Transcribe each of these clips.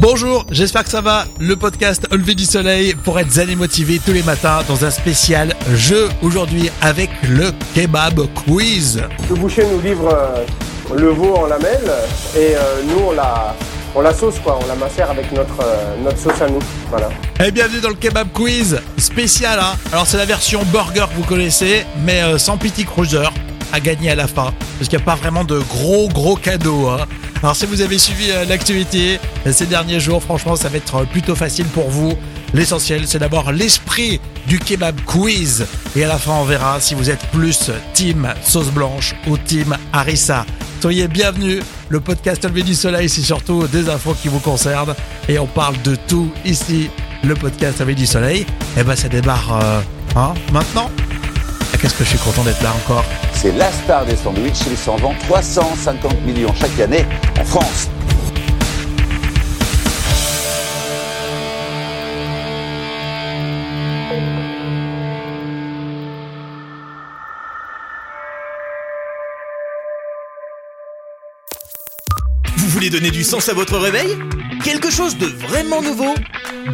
Bonjour, j'espère que ça va. Le podcast Au lever du soleil pour être zen et motivé tous les matins dans un spécial jeu aujourd'hui avec le kebab quiz. Le boucher nous livre euh, le veau en lamelles et euh, nous on la, on la sauce quoi, on la macère avec notre, euh, notre sauce à nous. Voilà. Et bienvenue dans le kebab quiz spécial. Hein Alors c'est la version burger que vous connaissez, mais euh, sans petit cruiser à gagner à la fin, parce qu'il n'y a pas vraiment de gros gros cadeaux. Hein. Alors si vous avez suivi euh, l'activité euh, ces derniers jours, franchement ça va être euh, plutôt facile pour vous. L'essentiel c'est d'abord l'esprit du kebab quiz. Et à la fin on verra si vous êtes plus team sauce blanche ou team harissa. Soyez bienvenus, le podcast Levé du Soleil c'est surtout des infos qui vous concernent. Et on parle de tout ici, le podcast Levé du Soleil. Et ben ça démarre hein, maintenant. Ah, Qu'est-ce que je suis content d'être là encore. C'est la star des sandwichs. Il s'en vend 350 millions chaque année en France. Vous voulez donner du sens à votre réveil? Quelque chose de vraiment nouveau?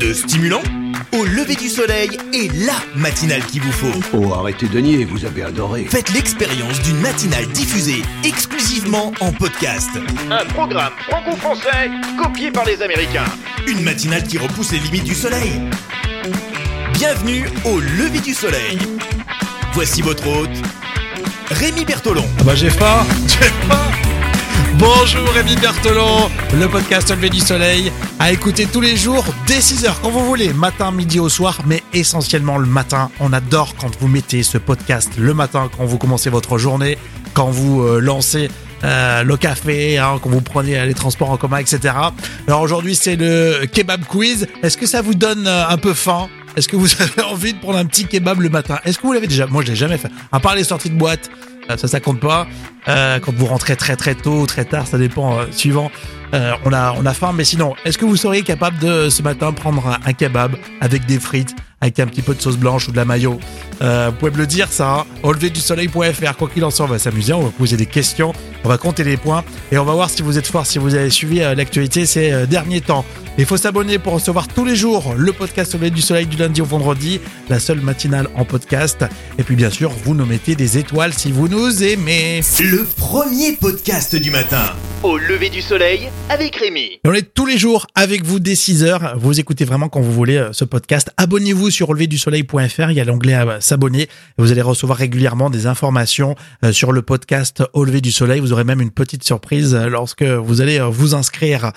De stimulant? Au lever du soleil et la matinale qu'il vous faut. Oh, arrêtez de nier, vous avez adoré. Faites l'expérience d'une matinale diffusée exclusivement en podcast. Un programme franco-français copié par les Américains. Une matinale qui repousse les limites du soleil. Bienvenue au lever du soleil. Voici votre hôte, Rémi Bertolon. Ah bah j'ai faim, j'ai faim. Bonjour Rémi Berthelon, le podcast Levé du Soleil, à écouter tous les jours dès 6h quand vous voulez, matin, midi au soir, mais essentiellement le matin. On adore quand vous mettez ce podcast le matin, quand vous commencez votre journée, quand vous euh, lancez euh, le café, hein, quand vous prenez euh, les transports en commun, etc. Alors aujourd'hui c'est le kebab quiz. Est-ce que ça vous donne euh, un peu faim? Est-ce que vous avez envie de prendre un petit kebab le matin? Est-ce que vous l'avez déjà? Moi je l'ai jamais fait. À part les sorties de boîte, ça ça compte pas. Euh, quand vous rentrez très très tôt très tard, ça dépend euh, suivant. Euh, on a on a faim, mais sinon, est-ce que vous seriez capable de ce matin prendre un, un kebab avec des frites, avec un petit peu de sauce blanche ou de la mayo euh, Vous pouvez me le dire, ça. Hein, au lever du soleil.fr. Quoi qu'il en soit, on va s'amuser, on va poser des questions, on va compter les points et on va voir si vous êtes fort, si vous avez suivi euh, l'actualité ces euh, derniers temps. Il faut s'abonner pour recevoir tous les jours le podcast au lever du soleil du lundi au vendredi, la seule matinale en podcast. Et puis bien sûr, vous nous mettez des étoiles si vous nous aimez. Le premier podcast du matin. Au lever du soleil avec Rémi. Et on est tous les jours avec vous dès 6h. Vous écoutez vraiment quand vous voulez ce podcast. Abonnez-vous sur releverdusoleil.fr. Il y a l'onglet euh, s'abonner. Vous allez recevoir régulièrement des informations euh, sur le podcast Au lever du soleil. Vous aurez même une petite surprise euh, lorsque vous allez vous inscrire.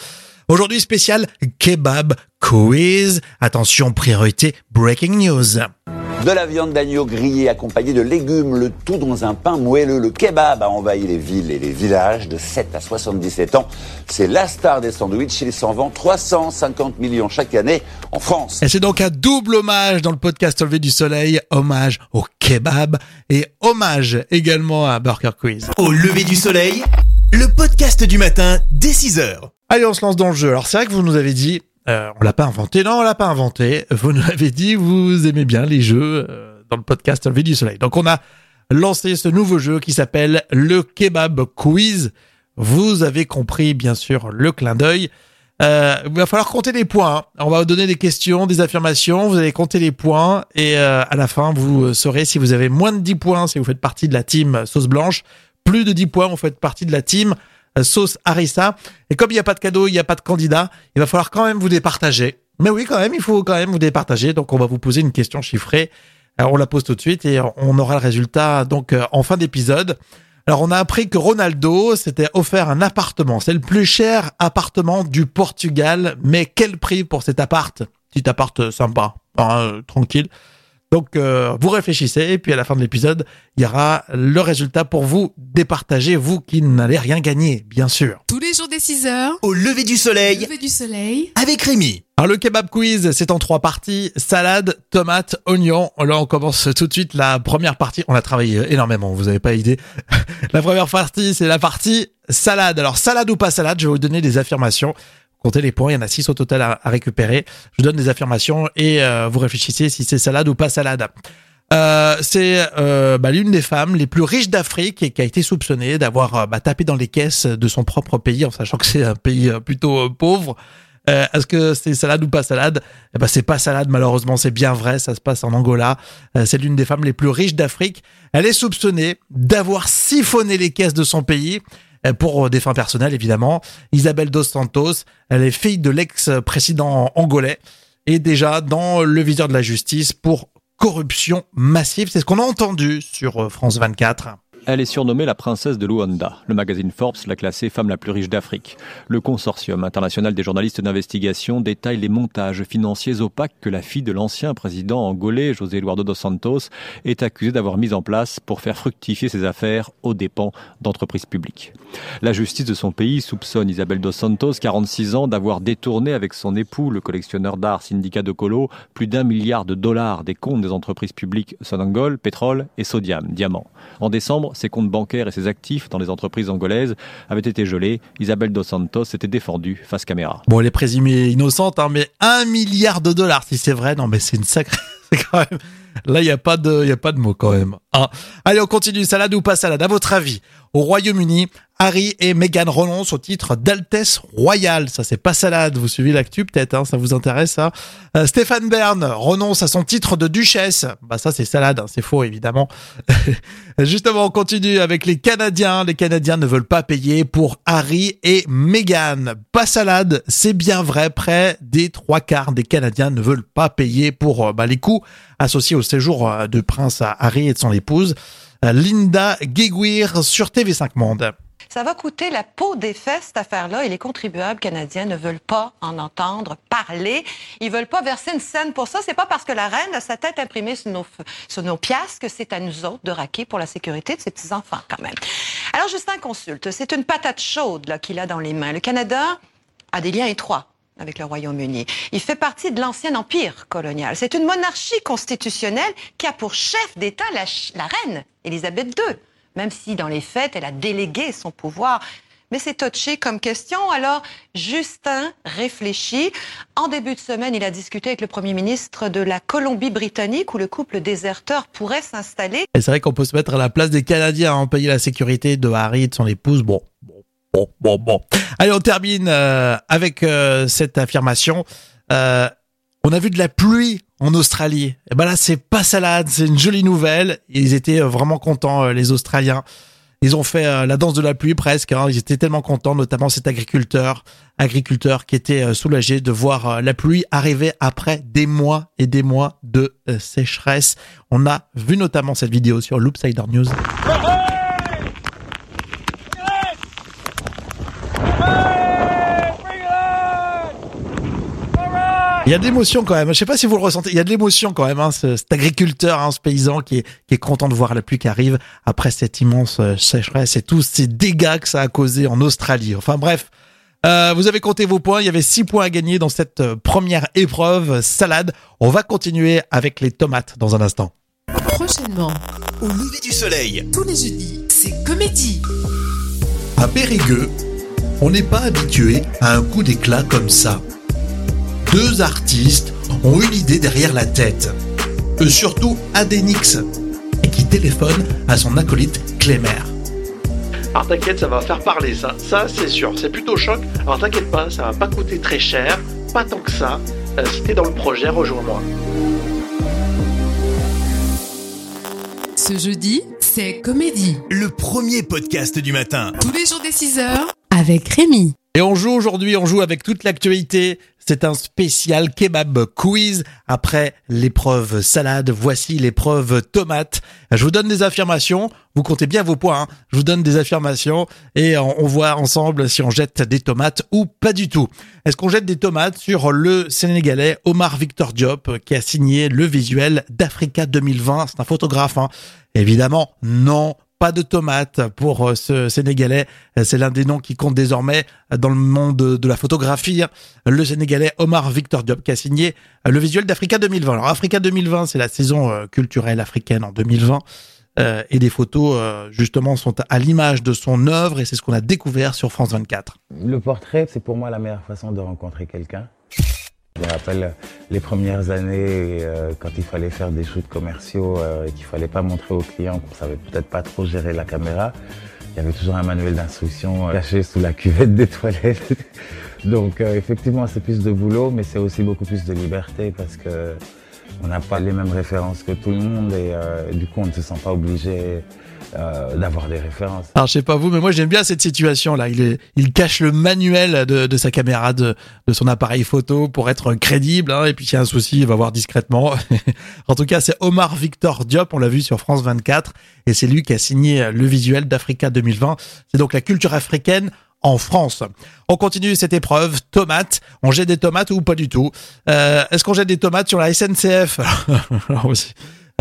Aujourd'hui spécial kebab quiz. Attention, priorité breaking news. De la viande d'agneau grillée accompagnée de légumes, le tout dans un pain moelleux. Le kebab a envahi les villes et les villages de 7 à 77 ans. C'est la star des sandwichs. Il s'en vend 350 millions chaque année en France. Et c'est donc un double hommage dans le podcast Au lever du soleil. Hommage au kebab et hommage également à Burger Quiz. Au lever du soleil, le podcast du matin dès 6h. Allez, on se lance dans le jeu. Alors c'est vrai que vous nous avez dit, euh, on l'a pas inventé, non, on l'a pas inventé. Vous nous avez dit, vous aimez bien les jeux euh, dans le podcast Levé du Soleil. Donc on a lancé ce nouveau jeu qui s'appelle le Kebab Quiz. Vous avez compris, bien sûr, le clin d'œil. Euh, il va falloir compter les points. hein. On va vous donner des questions, des affirmations. Vous allez compter les points et euh, à la fin, vous saurez si vous avez moins de 10 points, si vous faites partie de la team sauce blanche. Plus de 10 points, vous faites partie de la team euh, sauce harissa. Et comme il n'y a pas de cadeau, il n'y a pas de candidat, il va falloir quand même vous départager. Mais oui, quand même, il faut quand même vous départager. Donc, on va vous poser une question chiffrée. Alors, on la pose tout de suite et on aura le résultat donc euh, en fin d'épisode. Alors, on a appris que Ronaldo s'était offert un appartement. C'est le plus cher appartement du Portugal. Mais quel prix pour cet appart? Petit appart sympa, euh, tranquille. Donc, euh, vous réfléchissez et puis à la fin de l'épisode, il y aura le résultat pour vous départager, vous qui n'allez rien gagner, bien sûr. Tous les jours des 6 heures, Au lever du soleil lever du soleil. avec Rémi. Alors le kebab quiz, c'est en trois parties salade, tomate, oignon. Là, on commence tout de suite la première partie. On a travaillé énormément, vous avez pas idée. la première partie, c'est la partie salade. Alors salade ou pas salade, je vais vous donner des affirmations. Comptez les points, il y en a six au total à, à récupérer. Je vous donne des affirmations et euh, vous réfléchissez si c'est salade ou pas salade. Euh, c'est euh, bah, l'une des femmes les plus riches d'Afrique et qui a été soupçonnée d'avoir euh, bah, tapé dans les caisses de son propre pays, en sachant que c'est un pays euh, plutôt euh, pauvre. Euh, Est-ce que c'est salade ou pas salade? Eh ben c'est pas salade malheureusement, c'est bien vrai. Ça se passe en Angola. Euh, c'est l'une des femmes les plus riches d'Afrique. Elle est soupçonnée d'avoir siphonné les caisses de son pays pour des fins personnelles évidemment. Isabelle dos Santos, elle est fille de l'ex-président angolais et déjà dans le viseur de la justice pour corruption massive. C'est ce qu'on a entendu sur euh, France 24. Elle est surnommée la princesse de Luanda. Le magazine Forbes l'a classée femme la plus riche d'Afrique. Le consortium international des journalistes d'investigation détaille les montages financiers opaques que la fille de l'ancien président angolais, José Eduardo dos Santos, est accusée d'avoir mis en place pour faire fructifier ses affaires aux dépens d'entreprises publiques. La justice de son pays soupçonne Isabelle dos Santos, 46 ans, d'avoir détourné avec son époux, le collectionneur d'art Syndicat de Colo, plus d'un milliard de dollars des comptes des entreprises publiques Sonangol, Pétrole et Sodiam, Diamant. Ses comptes bancaires et ses actifs dans les entreprises angolaises avaient été gelés. Isabelle Dos Santos s'était défendue face caméra. Bon, elle est présumée innocente, hein, mais un milliard de dollars, si c'est vrai, non, mais c'est une sacrée. quand. Là, il n'y a pas de, il de mots quand même. Hein. Allez, on continue. Salade ou pas salade? À votre avis, au Royaume-Uni, Harry et Meghan renoncent au titre d'Altesse Royale. Ça, c'est pas salade. Vous suivez l'actu peut-être, hein, ça vous intéresse ça euh, Stéphane Bern renonce à son titre de duchesse. Bah ça, c'est salade, hein, c'est faux évidemment. Justement, on continue avec les Canadiens. Les Canadiens ne veulent pas payer pour Harry et Meghan. Pas salade, c'est bien vrai. Près des trois quarts des Canadiens ne veulent pas payer pour euh, bah, les coûts associés au séjour euh, de prince Harry et de son épouse. Linda Guéguir sur TV5 Monde. Ça va coûter la peau des fesses, cette affaire-là, et les contribuables canadiens ne veulent pas en entendre parler. Ils veulent pas verser une scène pour ça. C'est pas parce que la reine a sa tête imprimée sur nos, sur nos piastres que c'est à nous autres de raquer pour la sécurité de ses petits-enfants, quand même. Alors, Justin consulte. C'est une patate chaude, qu'il a dans les mains. Le Canada a des liens étroits avec le Royaume-Uni. Il fait partie de l'ancien empire colonial. C'est une monarchie constitutionnelle qui a pour chef d'État la, la reine Élisabeth II même si dans les faits, elle a délégué son pouvoir. Mais c'est touché comme question. Alors, Justin réfléchit. En début de semaine, il a discuté avec le Premier ministre de la Colombie-Britannique où le couple déserteur pourrait s'installer. Et c'est vrai qu'on peut se mettre à la place des Canadiens, en payer la sécurité de Harry et de son épouse. Bon, bon, bon, bon, bon. Allez, on termine euh, avec euh, cette affirmation. Euh, on a vu de la pluie en Australie. Et ben là, c'est pas salade, c'est une jolie nouvelle. Ils étaient vraiment contents, les Australiens. Ils ont fait la danse de la pluie presque. Hein. Ils étaient tellement contents, notamment cet agriculteur, agriculteur qui était soulagé de voir la pluie arriver après des mois et des mois de sécheresse. On a vu notamment cette vidéo sur Loopsider News. Il y a de l'émotion quand même. Je sais pas si vous le ressentez. Il y a de l'émotion quand même. Hein, ce, cet agriculteur, hein, ce paysan qui est, qui est content de voir la pluie qui arrive après cette immense sécheresse et tous ces dégâts que ça a causé en Australie. Enfin bref, euh, vous avez compté vos points. Il y avait six points à gagner dans cette première épreuve salade. On va continuer avec les tomates dans un instant. Prochainement, Au lever du soleil, tous les jeudis, c'est comédie. À Périgueux, on n'est pas habitué à un coup d'éclat comme ça. Deux artistes ont une idée derrière la tête. Et surtout Adenix, qui téléphone à son acolyte Clémer. Alors t'inquiète, ça va faire parler ça, ça c'est sûr, c'est plutôt choc. Alors t'inquiète pas, ça va pas coûter très cher, pas tant que ça. Euh, si t'es dans le projet, rejoins-moi. Ce jeudi, c'est comédie. le premier podcast du matin. Tous les jours dès 6h avec Rémi. Et on joue aujourd'hui, on joue avec toute l'actualité. C'est un spécial kebab quiz. Après l'épreuve salade, voici l'épreuve tomate. Je vous donne des affirmations. Vous comptez bien vos points. hein. Je vous donne des affirmations et on, voit ensemble si on jette des tomates ou pas du tout. Est-ce qu'on jette des tomates sur le Sénégalais Omar Victor Diop qui a signé le visuel d'Africa 2020 C'est un photographe. hein. Évidemment, non pas de tomates pour euh, ce Sénégalais. C'est l'un des noms qui compte désormais dans le monde de la photographie. Le Sénégalais Omar Victor Diop qui a signé le visuel d'Africa 2020. Alors Africa 2020, c'est la saison euh, culturelle africaine en 2020. Euh, et des photos, justement, sont à l'image de son œuvre et c'est ce qu'on a découvert sur France 24. Le portrait, c'est pour moi la meilleure façon de rencontrer quelqu'un. Je me rappelle les premières années euh, quand il fallait faire des shoots commerciaux euh, et qu'il fallait pas montrer aux clients qu'on savait peut-être pas trop gérer la caméra. Il y avait toujours un manuel d'instruction euh, caché sous la cuvette des toilettes. Donc effectivement, c'est plus de boulot, mais c'est aussi beaucoup plus de liberté parce que on n'a pas les mêmes références que tout le monde et du coup, on ne se sent pas obligé euh, d'avoir des références. Alors je sais pas vous, mais moi j'aime bien cette situation là. Il, est, il cache le manuel de, de sa caméra, de, de son appareil photo pour être crédible. Hein, et puis s'il y a un souci, il va voir discrètement. en tout cas, c'est Omar Victor Diop. On l'a vu sur France 24 et c'est lui qui a signé le visuel d'Africa 2020. C'est donc la culture africaine en France. On continue cette épreuve. Tomates. On jette des tomates ou pas du tout? Euh, Est-ce qu'on jette des tomates sur la SNCF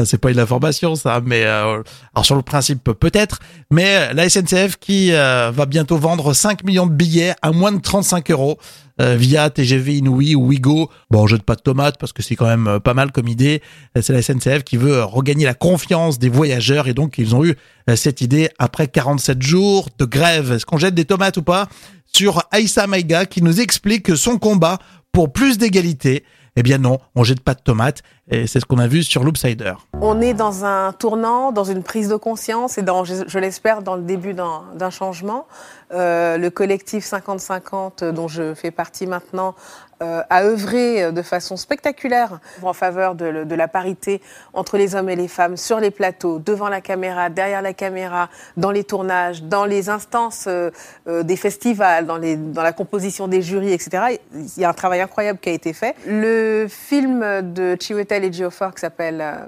c'est pas une information ça, mais euh, alors sur le principe peut-être, mais la SNCF qui euh, va bientôt vendre 5 millions de billets à moins de 35 euros euh, via TGV Inouï ou Wigo. Bon, on jette pas de tomates parce que c'est quand même pas mal comme idée. C'est la SNCF qui veut regagner la confiance des voyageurs et donc ils ont eu cette idée après 47 jours de grève. Est-ce qu'on jette des tomates ou pas? Sur Aïssa Maïga qui nous explique son combat pour plus d'égalité. Eh bien non, on jette pas de tomates et c'est ce qu'on a vu sur Loopsider. On est dans un tournant, dans une prise de conscience et je, l'espère, dans le début d'un changement. Euh, le collectif 50-50 dont je fais partie maintenant euh, a œuvré de façon spectaculaire en faveur de, la parité entre les hommes et les femmes sur les plateaux, devant la caméra, derrière la caméra, dans les tournages, dans les instances euh, euh des festivals, dans, dans la composition des jurys, etc. Il y a un travail incroyable qui a été fait. Le film de Chiwetel et Geoffrey qui s'appelle euh,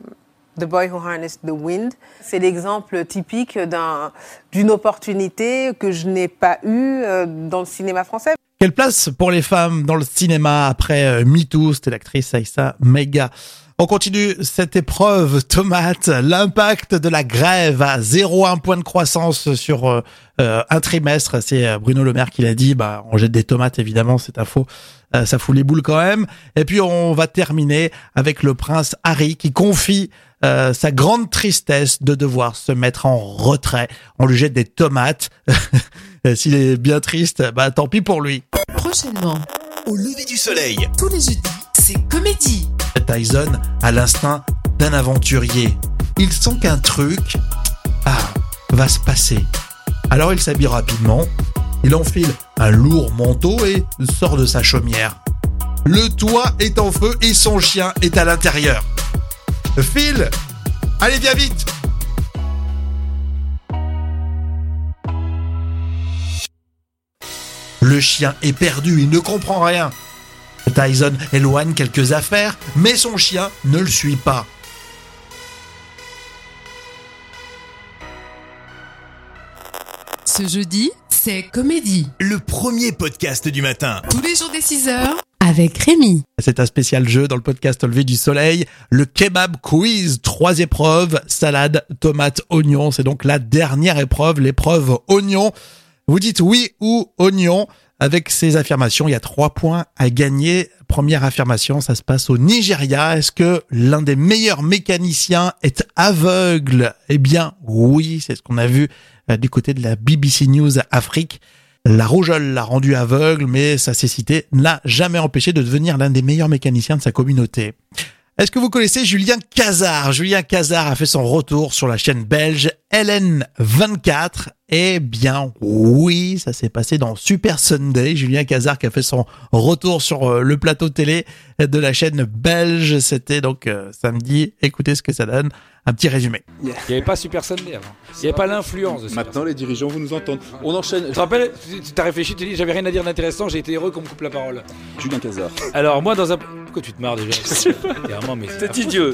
The Boy Who Harnessed the Wind. C'est l'exemple typique d'une opportunité que je n'ai pas eue euh, dans le cinéma français. Quelle place pour les femmes dans le cinéma après euh, MeToo C'était l'actrice Aïssa Mega? On continue cette épreuve tomate, l'impact de la grève à 0,1 point de croissance sur euh, un trimestre. C'est Bruno Le Maire qui l'a dit. Bah, on jette des tomates évidemment, c'est un faux. Euh, ça fout les boules quand même. Et puis on va terminer avec le prince Harry qui confie euh, sa grande tristesse de devoir se mettre en retrait. On lui jette des tomates. S'il est bien triste, bah tant pis pour lui. Prochainement, au lever du soleil, tous les c'est comédie. Tyson a l'instinct d'un aventurier. Il sent qu'un truc ah, va se passer. Alors il s'habille rapidement, il enfile un lourd manteau et sort de sa chaumière. Le toit est en feu et son chien est à l'intérieur. Phil Allez, viens vite Le chien est perdu, il ne comprend rien. Tyson éloigne quelques affaires, mais son chien ne le suit pas. Ce jeudi, c'est Comédie. Le premier podcast du matin. Tous les jours des 6 heures avec Rémi. C'est un spécial jeu dans le podcast Levé du Soleil. Le kebab quiz, trois épreuves, salade, tomate, oignon. C'est donc la dernière épreuve, l'épreuve oignon. Vous dites oui ou oignon. Avec ces affirmations, il y a trois points à gagner. Première affirmation, ça se passe au Nigeria. Est-ce que l'un des meilleurs mécaniciens est aveugle? Eh bien, oui, c'est ce qu'on a vu euh, du côté de la BBC News Afrique. La rougeole l'a rendu aveugle, mais sa cécité n'a jamais empêché de devenir l'un des meilleurs mécaniciens de sa communauté. Est-ce que vous connaissez Julien Cazard? Julien Cazard a fait son retour sur la chaîne belge LN24. Eh bien, oui, ça s'est passé dans Super Sunday. Julien Cazard qui a fait son retour sur euh, le plateau télé de la chaîne belge. C'était donc euh, samedi. Écoutez ce que ça donne. Un petit résumé. Il n'y avait pas Super Sunday avant. Il n'y avait pas l'influence de Super Maintenant, les dirigeants vont nous entendre. On enchaîne. Tu te rappelles Tu t'as réfléchi, tu dis j'avais rien à dire d'intéressant, j'ai été heureux qu'on me coupe la parole. Julien Cazard. Alors, moi, dans un. Pourquoi tu te marres déjà Vraiment, mais C'est idiot.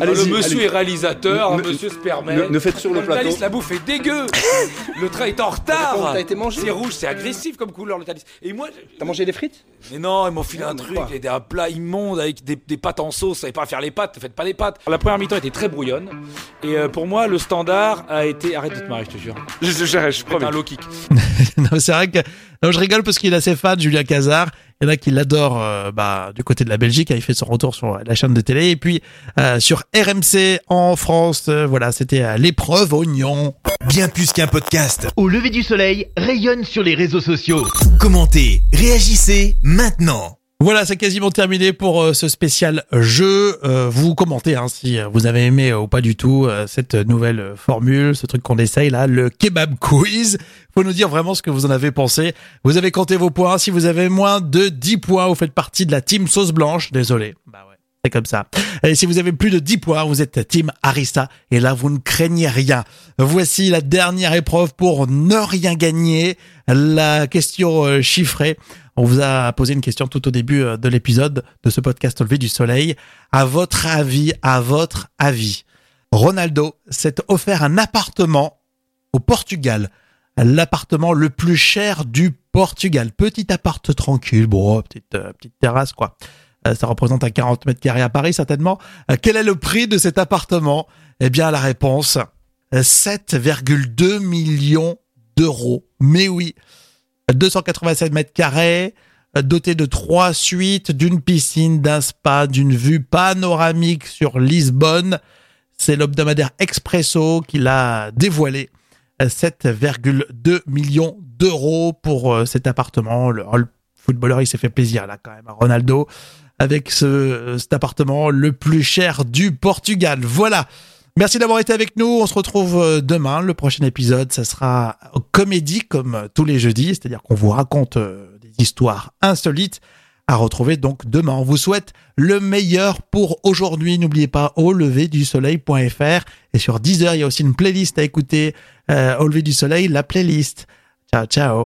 Alors, le monsieur est réalisateur, Ne- un monsieur se permet. Ne, ne faites sur le Le plateau. Thalys, la bouffe est dégueu Le train est en retard T'as été mangé C'est rouge, c'est agressif comme couleur le Thalys. Et moi. T'as mangé des frites Mais non, ils m'ont filé un truc, un plat immonde avec des, des pâtes en sauce. Vous savez pas faire les pâtes, faites pas les pâtes. La première mi-temps était très brouillonne. Et euh, pour moi, le standard a été. Arrête de te marrer, je te jure. Je, je, je, je Faites un low kick. non, c'est vrai que non, je rigole parce qu'il est assez fan, Julien Cazard. Il y en a qui l'adorent euh, bah, du côté de la Belgique. Il fait son retour sur la chaîne de télé. Et puis euh, sur RMC en France, euh, voilà, c'était à l'épreuve oignon. Bien plus qu'un podcast. Au lever du soleil, rayonne sur les réseaux sociaux. Commentez, réagissez maintenant. Voilà, c'est quasiment terminé pour euh, ce spécial jeu. Euh, vous commentez hein, si vous avez aimé ou pas du tout euh, cette nouvelle formule, ce truc qu'on essaye là, le kebab quiz. Faut nous dire vraiment ce que vous en avez pensé. Vous avez compté vos points. Si vous avez moins de 10 points, vous faites partie de la team sauce blanche. Désolé. Bah. C'est comme ça. Et si vous avez plus de 10 points, vous êtes team Arista. Et là, vous ne craignez rien. Voici la dernière épreuve pour ne rien gagner. La question euh, chiffrée. On vous a posé une question tout au début euh, de l'épisode de ce podcast Au lever du soleil. À votre avis, à votre avis, Ronaldo s'est offert un appartement au Portugal. L'appartement le plus cher du Portugal. Petit appart tranquille. Bon, petite, euh, petite terrasse, quoi. Euh, ça représente un 40 mètres carrés à Paris, certainement. Euh, quel est le prix de cet appartement? Eh bien, la réponse, euh, 7,2 millions d'euros. Mais oui, 287 mètres carrés, euh, doté de trois suites, d'une piscine, d'un spa, d'une vue panoramique sur Lisbonne. C'est l'hebdomadaire Expresso qui l'a dévoilé. Euh, 7,2 millions d'euros pour euh, cet appartement. Le, le footballeur, il s'est fait plaisir là quand même, à Ronaldo, avec ce, cet appartement le plus cher du Portugal. Voilà. Merci d'avoir été avec nous. On se retrouve euh, demain. Le prochain épisode, ça sera comédie comme euh, tous les jeudis, c'est-à-dire qu'on vous raconte euh, des histoires insolites à retrouver donc demain. On vous souhaite le meilleur pour aujourd'hui. N'oubliez pas au lever du soleil.fr et sur Deezer, il y a aussi une playlist à écouter. Au lever du soleil, la playlist. Ciao, ciao.